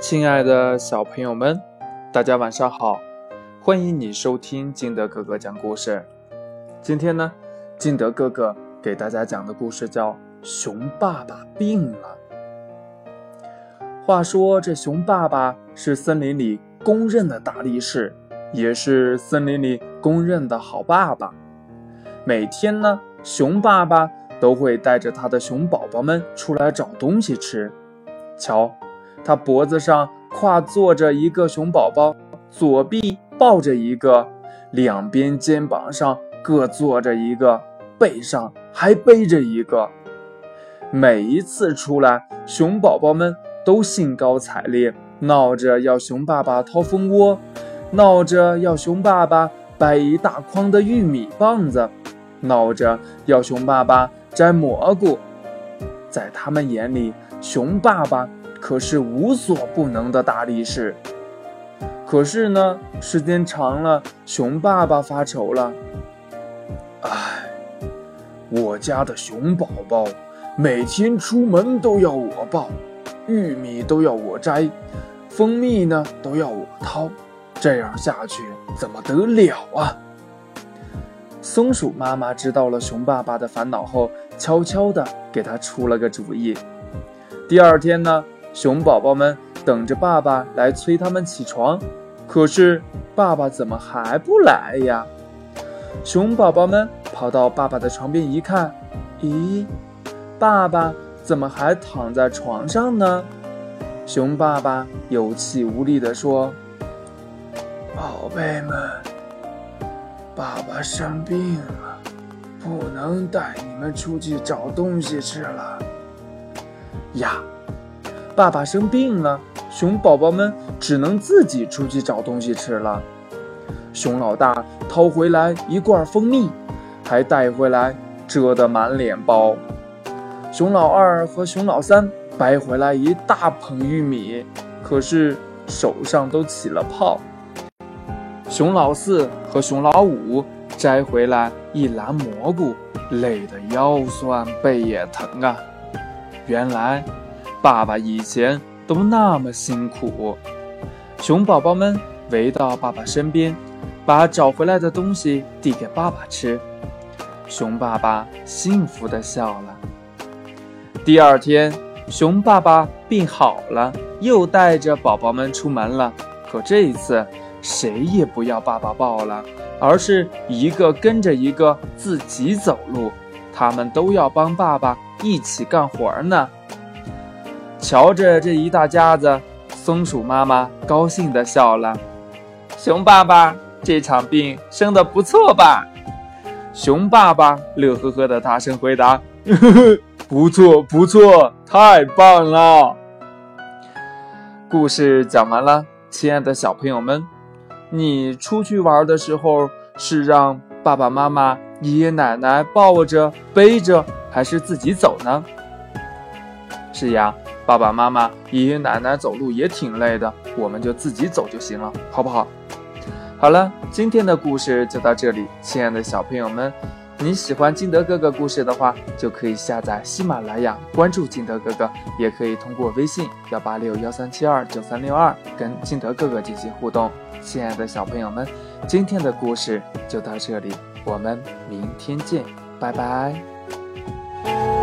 亲爱的小朋友们，大家晚上好！欢迎你收听金德哥哥讲故事。今天呢，金德哥哥给大家讲的故事叫《熊爸爸病了》。话说，这熊爸爸是森林里公认的大力士，也是森林里公认的好爸爸。每天呢，熊爸爸都会带着他的熊宝宝们出来找东西吃。瞧。他脖子上跨坐着一个熊宝宝，左臂抱着一个，两边肩膀上各坐着一个，背上还背着一个。每一次出来，熊宝宝们都兴高采烈，闹着要熊爸爸掏蜂窝，闹着要熊爸爸掰一大筐的玉米棒子，闹着要熊爸爸摘蘑菇。在他们眼里，熊爸爸。可是无所不能的大力士。可是呢，时间长了，熊爸爸发愁了。唉，我家的熊宝宝每天出门都要我抱，玉米都要我摘，蜂蜜呢都要我掏，这样下去怎么得了啊？松鼠妈妈知道了熊爸爸的烦恼后，悄悄地给他出了个主意。第二天呢？熊宝宝们等着爸爸来催他们起床，可是爸爸怎么还不来呀？熊宝宝们跑到爸爸的床边一看，咦，爸爸怎么还躺在床上呢？熊爸爸有气无力地说：“宝贝们，爸爸生病了，不能带你们出去找东西吃了。”呀。爸爸生病了，熊宝宝们只能自己出去找东西吃了。熊老大掏回来一罐蜂蜜，还带回来蛰得满脸包。熊老二和熊老三掰回来一大捧玉米，可是手上都起了泡。熊老四和熊老五摘回来一篮蘑菇，累得腰酸背也疼啊。原来。爸爸以前都那么辛苦，熊宝宝们围到爸爸身边，把找回来的东西递给爸爸吃。熊爸爸幸福地笑了。第二天，熊爸爸病好了，又带着宝宝们出门了。可这一次，谁也不要爸爸抱了，而是一个跟着一个自己走路。他们都要帮爸爸一起干活呢。瞧着这一大家子，松鼠妈妈高兴地笑了。熊爸爸这场病生得不错吧？熊爸爸乐呵呵地大声回答：“呵呵，不错不错，太棒了！”故事讲完了，亲爱的小朋友们，你出去玩的时候是让爸爸妈妈、爷爷奶奶抱着背着，还是自己走呢？是呀。爸爸妈妈、爷爷奶奶走路也挺累的，我们就自己走就行了，好不好？好了，今天的故事就到这里，亲爱的小朋友们，你喜欢金德哥哥故事的话，就可以下载喜马拉雅，关注金德哥哥，也可以通过微信幺八六幺三七二九三六二跟金德哥哥进行互动。亲爱的小朋友们，今天的故事就到这里，我们明天见，拜拜。